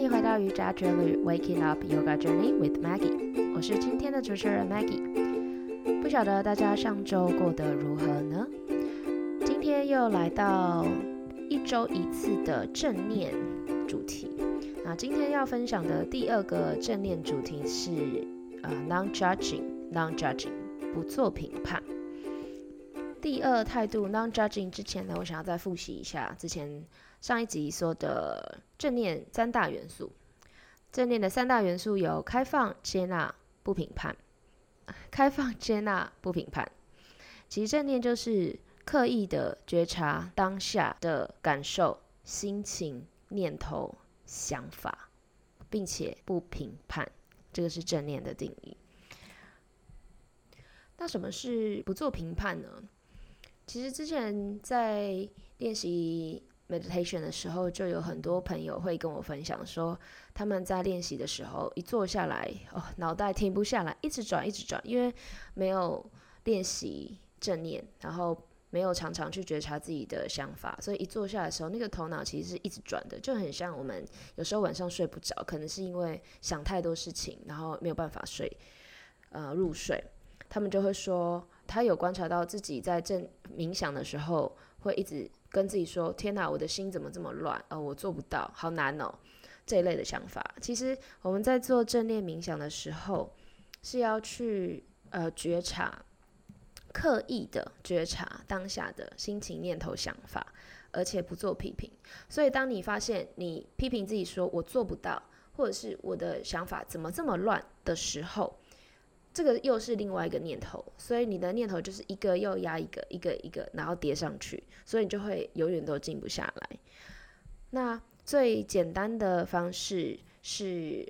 欢迎回到瑜伽之旅，Waking Up Yoga Journey with Maggie。我是今天的主持人 Maggie。不晓得大家上周过得如何呢？今天又来到一周一次的正念主题。那今天要分享的第二个正念主题是呃 Non-judging，Non-judging，不做评判。第二态度 Non-judging 之前呢，我想要再复习一下之前。上一集说的正念三大元素，正念的三大元素有开放、接纳、不评判。开放、接纳、不评判。其实正念就是刻意的觉察当下的感受、心情、念头、想法，并且不评判。这个是正念的定义。那什么是不做评判呢？其实之前在练习。meditation 的时候，就有很多朋友会跟我分享说，他们在练习的时候一坐下来，哦，脑袋停不下来，一直转，一直转，因为没有练习正念，然后没有常常去觉察自己的想法，所以一坐下来的时候，那个头脑其实是一直转的，就很像我们有时候晚上睡不着，可能是因为想太多事情，然后没有办法睡，呃，入睡。他们就会说，他有观察到自己在正冥想的时候，会一直。跟自己说：“天哪，我的心怎么这么乱？呃，我做不到，好难哦。”这一类的想法，其实我们在做正念冥想的时候，是要去呃觉察，刻意的觉察当下的心情、念头、想法，而且不做批评。所以，当你发现你批评自己说“我做不到”，或者是我的想法怎么这么乱的时候，这个又是另外一个念头，所以你的念头就是一个又压一个，一个一个，然后叠上去，所以你就会永远都静不下来。那最简单的方式是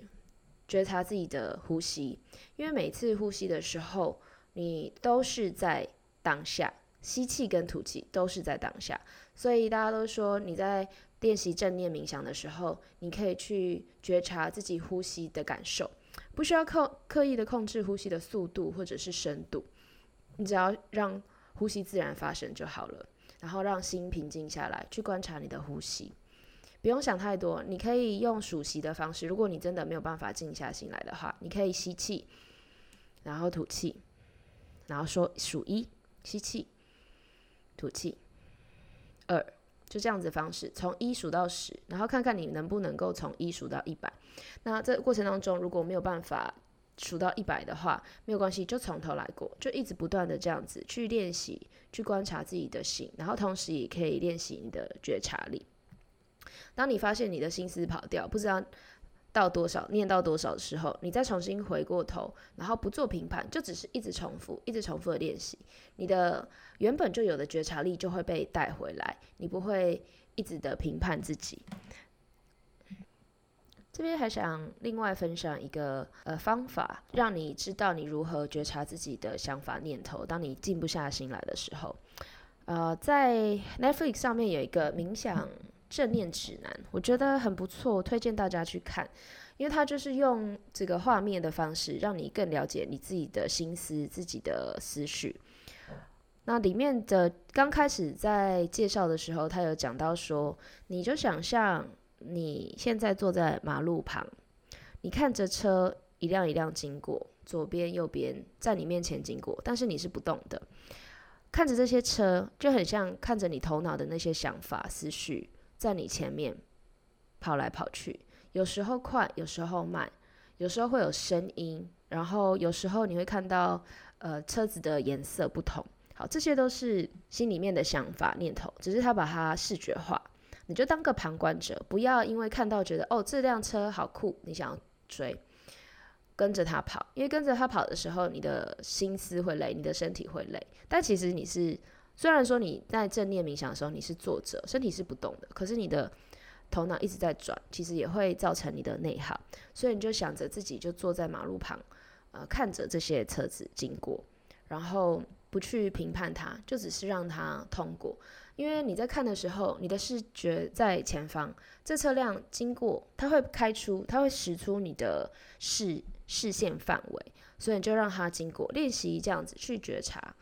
觉察自己的呼吸，因为每次呼吸的时候，你都是在当下，吸气跟吐气都是在当下，所以大家都说你在练习正念冥想的时候，你可以去觉察自己呼吸的感受。不需要刻刻意的控制呼吸的速度或者是深度，你只要让呼吸自然发生就好了。然后让心平静下来，去观察你的呼吸，不用想太多。你可以用数息的方式，如果你真的没有办法静下心来的话，你可以吸气，然后吐气，然后说数一，吸气，吐气，二。就这样子方式，从一数到十，然后看看你能不能够从一数到一百。那这过程当中，如果没有办法数到一百的话，没有关系，就从头来过，就一直不断的这样子去练习，去观察自己的心，然后同时也可以练习你的觉察力。当你发现你的心思跑掉，不知道。到多少念到多少的时候，你再重新回过头，然后不做评判，就只是一直重复、一直重复的练习，你的原本就有的觉察力就会被带回来，你不会一直的评判自己。这边还想另外分享一个呃方法，让你知道你如何觉察自己的想法念头。当你静不下心来的时候，呃，在 Netflix 上面有一个冥想。正念指南，我觉得很不错，推荐大家去看，因为它就是用这个画面的方式，让你更了解你自己的心思、自己的思绪。那里面的刚开始在介绍的时候，他有讲到说，你就想象你现在坐在马路旁，你看着车一辆一辆经过，左边、右边在你面前经过，但是你是不动的，看着这些车，就很像看着你头脑的那些想法、思绪。在你前面跑来跑去，有时候快，有时候慢，有时候会有声音，然后有时候你会看到呃车子的颜色不同。好，这些都是心里面的想法念头，只是他把它视觉化。你就当个旁观者，不要因为看到觉得哦这辆车好酷，你想要追，跟着他跑，因为跟着他跑的时候，你的心思会累，你的身体会累，但其实你是。虽然说你在正念冥想的时候你是坐着，身体是不动的，可是你的头脑一直在转，其实也会造成你的内耗。所以你就想着自己就坐在马路旁，呃，看着这些车子经过，然后不去评判它，就只是让它通过。因为你在看的时候，你的视觉在前方，这车辆经过，它会开出，它会驶出你的视视线范围，所以你就让它经过，练习这样子去觉察。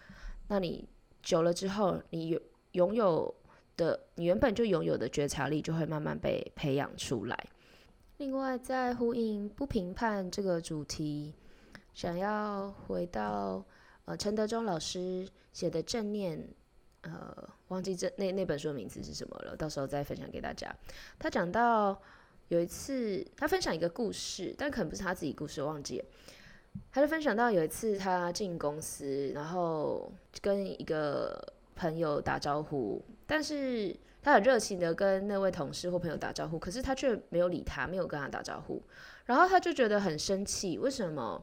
那你。久了之后，你有拥有的，你原本就拥有的觉察力就会慢慢被培养出来。另外，在呼应不评判这个主题，想要回到呃陈德忠老师写的正念，呃，忘记这那那本书的名字是什么了，到时候再分享给大家。他讲到有一次，他分享一个故事，但可能不是他自己故事，忘记了。他就分享到有一次他进公司，然后跟一个朋友打招呼，但是。他很热情的跟那位同事或朋友打招呼，可是他却没有理他，没有跟他打招呼。然后他就觉得很生气，为什么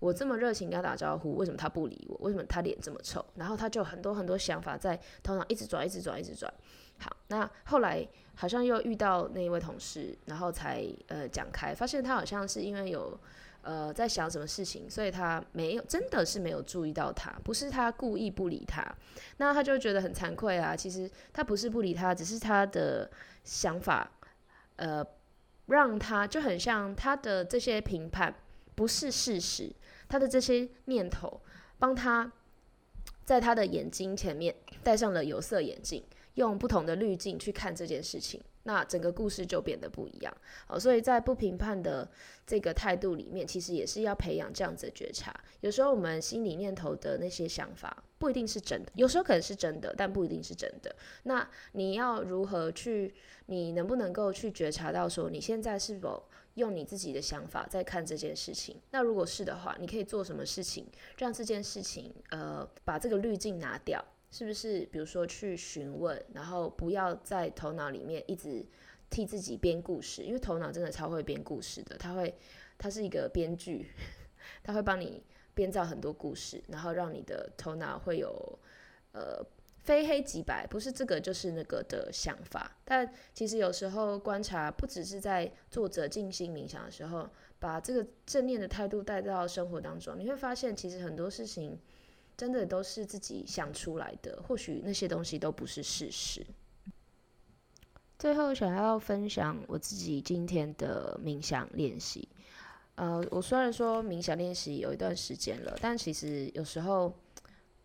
我这么热情跟他打招呼，为什么他不理我？为什么他脸这么臭？然后他就很多很多想法在头脑一直转，一直转，一直转。好，那后来好像又遇到那一位同事，然后才呃讲开，发现他好像是因为有。呃，在想什么事情，所以他没有，真的是没有注意到他，不是他故意不理他，那他就觉得很惭愧啊。其实他不是不理他，只是他的想法，呃，让他就很像他的这些评判不是事实，他的这些念头帮他在他的眼睛前面戴上了有色眼镜，用不同的滤镜去看这件事情。那整个故事就变得不一样，好，所以在不评判的这个态度里面，其实也是要培养这样子的觉察。有时候我们心里念头的那些想法不一定是真的，有时候可能是真的，但不一定是真的。那你要如何去？你能不能够去觉察到说，你现在是否用你自己的想法在看这件事情？那如果是的话，你可以做什么事情让这件事情，呃，把这个滤镜拿掉？是不是？比如说去询问，然后不要在头脑里面一直替自己编故事，因为头脑真的超会编故事的。他会，他是一个编剧，他会帮你编造很多故事，然后让你的头脑会有呃非黑即白，不是这个就是那个的想法。但其实有时候观察，不只是在作者静心冥想的时候，把这个正念的态度带到生活当中，你会发现其实很多事情。真的都是自己想出来的，或许那些东西都不是事实。最后想要分享我自己今天的冥想练习。呃，我虽然说冥想练习有一段时间了，但其实有时候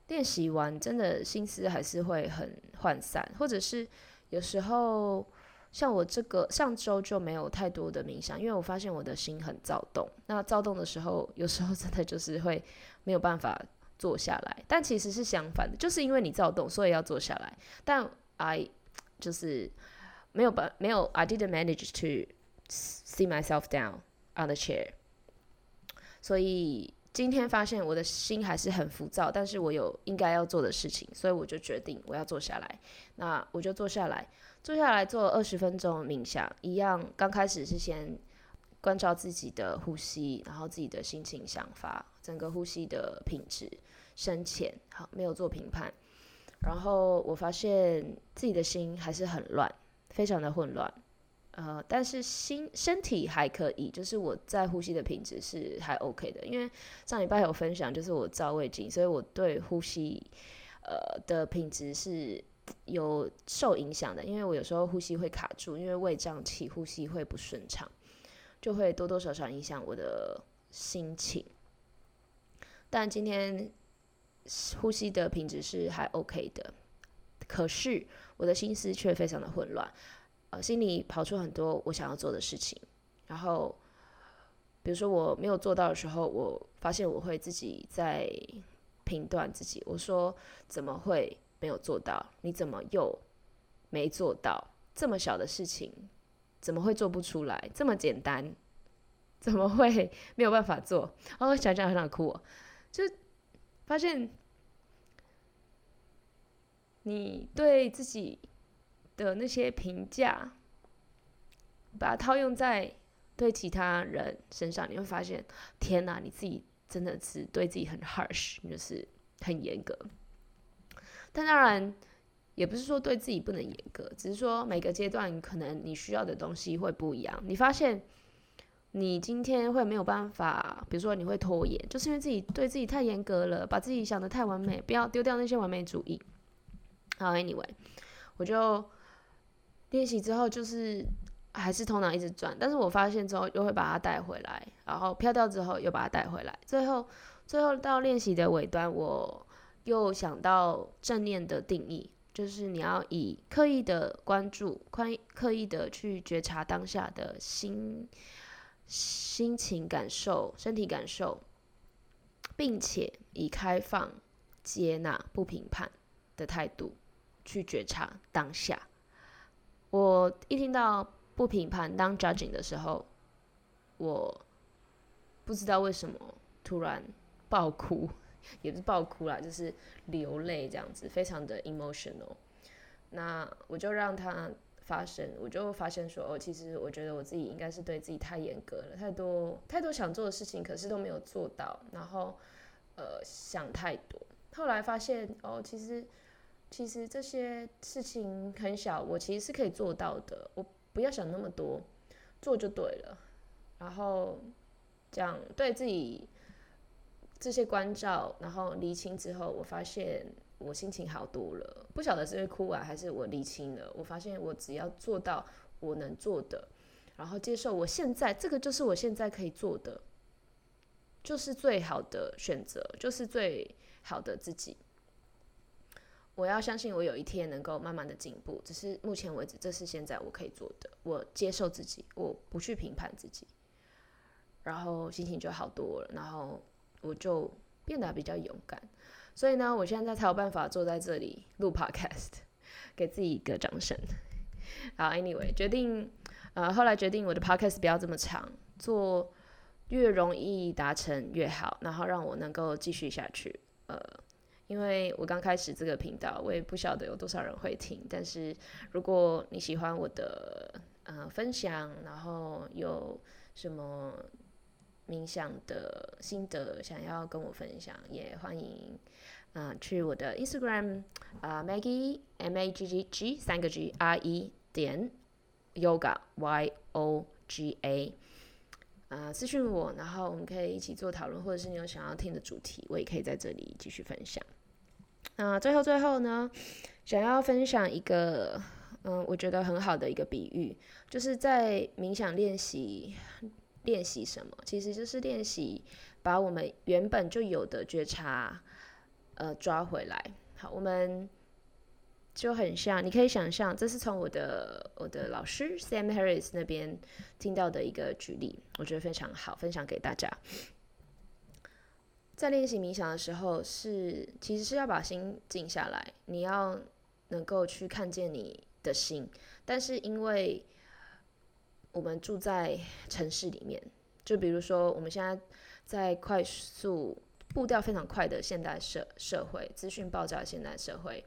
练习完，真的心思还是会很涣散，或者是有时候像我这个上周就没有太多的冥想，因为我发现我的心很躁动。那躁动的时候，有时候真的就是会没有办法。坐下来，但其实是相反的，就是因为你躁动，所以要坐下来。但 I 就是没有办没有，I didn't manage to see myself down on the chair。所以今天发现我的心还是很浮躁，但是我有应该要做的事情，所以我就决定我要坐下来。那我就坐下来，坐下来做二十分钟冥想，一样。刚开始是先关照自己的呼吸，然后自己的心情想法，整个呼吸的品质。深浅好，没有做评判，然后我发现自己的心还是很乱，非常的混乱，呃，但是心身体还可以，就是我在呼吸的品质是还 OK 的，因为上礼拜有分享，就是我照胃镜，所以我对呼吸呃的品质是有受影响的，因为我有时候呼吸会卡住，因为胃胀气，呼吸会不顺畅，就会多多少少影响我的心情，但今天。呼吸的品质是还 OK 的，可是我的心思却非常的混乱，呃，心里跑出很多我想要做的事情，然后，比如说我没有做到的时候，我发现我会自己在评断自己，我说怎么会没有做到？你怎么又没做到？这么小的事情怎么会做不出来？这么简单怎么会没有办法做？哦，想想很想哭，就。发现你对自己的那些评价，把它套用在对其他人身上，你会发现，天哪，你自己真的是对自己很 harsh，就是很严格。但当然，也不是说对自己不能严格，只是说每个阶段可能你需要的东西会不一样。你发现。你今天会没有办法，比如说你会拖延，就是因为自己对自己太严格了，把自己想的太完美，不要丢掉那些完美主义。好，Anyway，我就练习之后就是还是头脑一直转，但是我发现之后又会把它带回来，然后飘掉之后又把它带回来，最后最后到练习的尾端，我又想到正念的定义，就是你要以刻意的关注、刻刻意的去觉察当下的心心情感受、身体感受，并且以开放、接纳、不评判的态度去觉察当下。我一听到不评判当 judging 的时候，我不知道为什么突然爆哭。也不是爆哭啦，就是流泪这样子，非常的 emotional。那我就让他发生，我就发现说，哦，其实我觉得我自己应该是对自己太严格了，太多太多想做的事情，可是都没有做到，然后呃想太多。后来发现，哦，其实其实这些事情很小，我其实是可以做到的，我不要想那么多，做就对了。然后这样对自己。这些关照，然后厘清之后，我发现我心情好多了。不晓得是因为哭完，还是我理清了。我发现我只要做到我能做的，然后接受我现在这个就是我现在可以做的，就是最好的选择，就是最好的自己。我要相信我有一天能够慢慢的进步，只是目前为止，这是现在我可以做的。我接受自己，我不去评判自己，然后心情就好多了。然后。我就变得比较勇敢，所以呢，我现在才有办法坐在这里录 podcast，给自己一个掌声。好，anyway，决定，呃，后来决定我的 podcast 不要这么长，做越容易达成越好，然后让我能够继续下去。呃，因为我刚开始这个频道，我也不晓得有多少人会听，但是如果你喜欢我的呃分享，然后有什么。冥想的心得想要跟我分享，也欢迎啊去我的 Instagram 啊 Maggie M A G G G 三个 G R E 点 Yoga Y O G A 啊私讯我，然后我们可以一起做讨论，或者是你有想要听的主题，我也可以在这里继续分享。那最后最后呢，想要分享一个嗯我觉得很好的一个比喻，就是在冥想练习。练习什么？其实就是练习把我们原本就有的觉察，呃，抓回来。好，我们就很像，你可以想象，这是从我的我的老师 Sam Harris 那边听到的一个举例，我觉得非常好，分享给大家。在练习冥想的时候，是其实是要把心静下来，你要能够去看见你的心，但是因为我们住在城市里面，就比如说我们现在在快速步调非常快的现代社社会，资讯爆炸的现代社会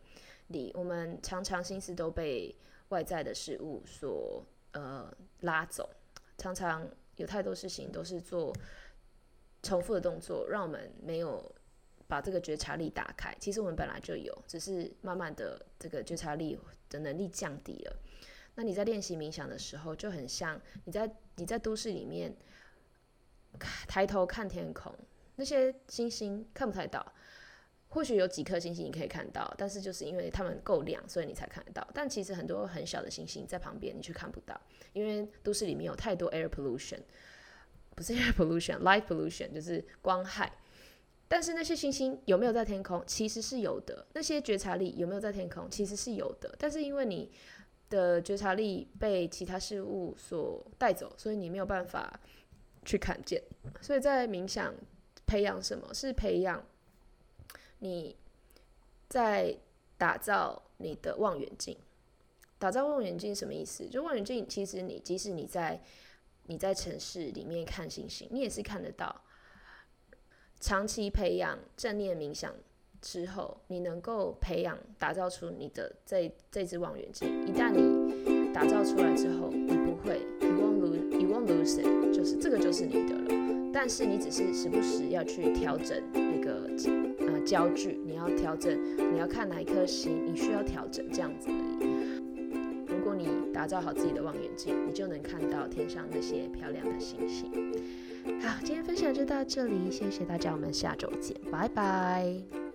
里，我们常常心思都被外在的事物所呃拉走，常常有太多事情都是做重复的动作，让我们没有把这个觉察力打开。其实我们本来就有，只是慢慢的这个觉察力的能力降低了。那你在练习冥想的时候，就很像你在你在都市里面抬头看天空，那些星星看不太到，或许有几颗星星你可以看到，但是就是因为它们够亮，所以你才看得到。但其实很多很小的星星在旁边，你却看不到，因为都市里面有太多 air pollution，不是 air pollution，light pollution，就是光害。但是那些星星有没有在天空？其实是有的。那些觉察力有没有在天空？其实是有的。但是因为你的觉察力被其他事物所带走，所以你没有办法去看见。所以在冥想培养什么是培养你在打造你的望远镜。打造望远镜什么意思？就望远镜，其实你即使你在你在城市里面看星星，你也是看得到。长期培养正念冥想。之后，你能够培养、打造出你的这这只望远镜。一旦你打造出来之后，你不会，you won't lose，you won't lose it，就是这个就是你的了。但是你只是时不时要去调整那个呃焦距，你要调整，你要看哪一颗星，你需要调整这样子而已。如果你打造好自己的望远镜，你就能看到天上那些漂亮的星星。好，今天分享就到这里，谢谢大家，我们下周见，拜拜。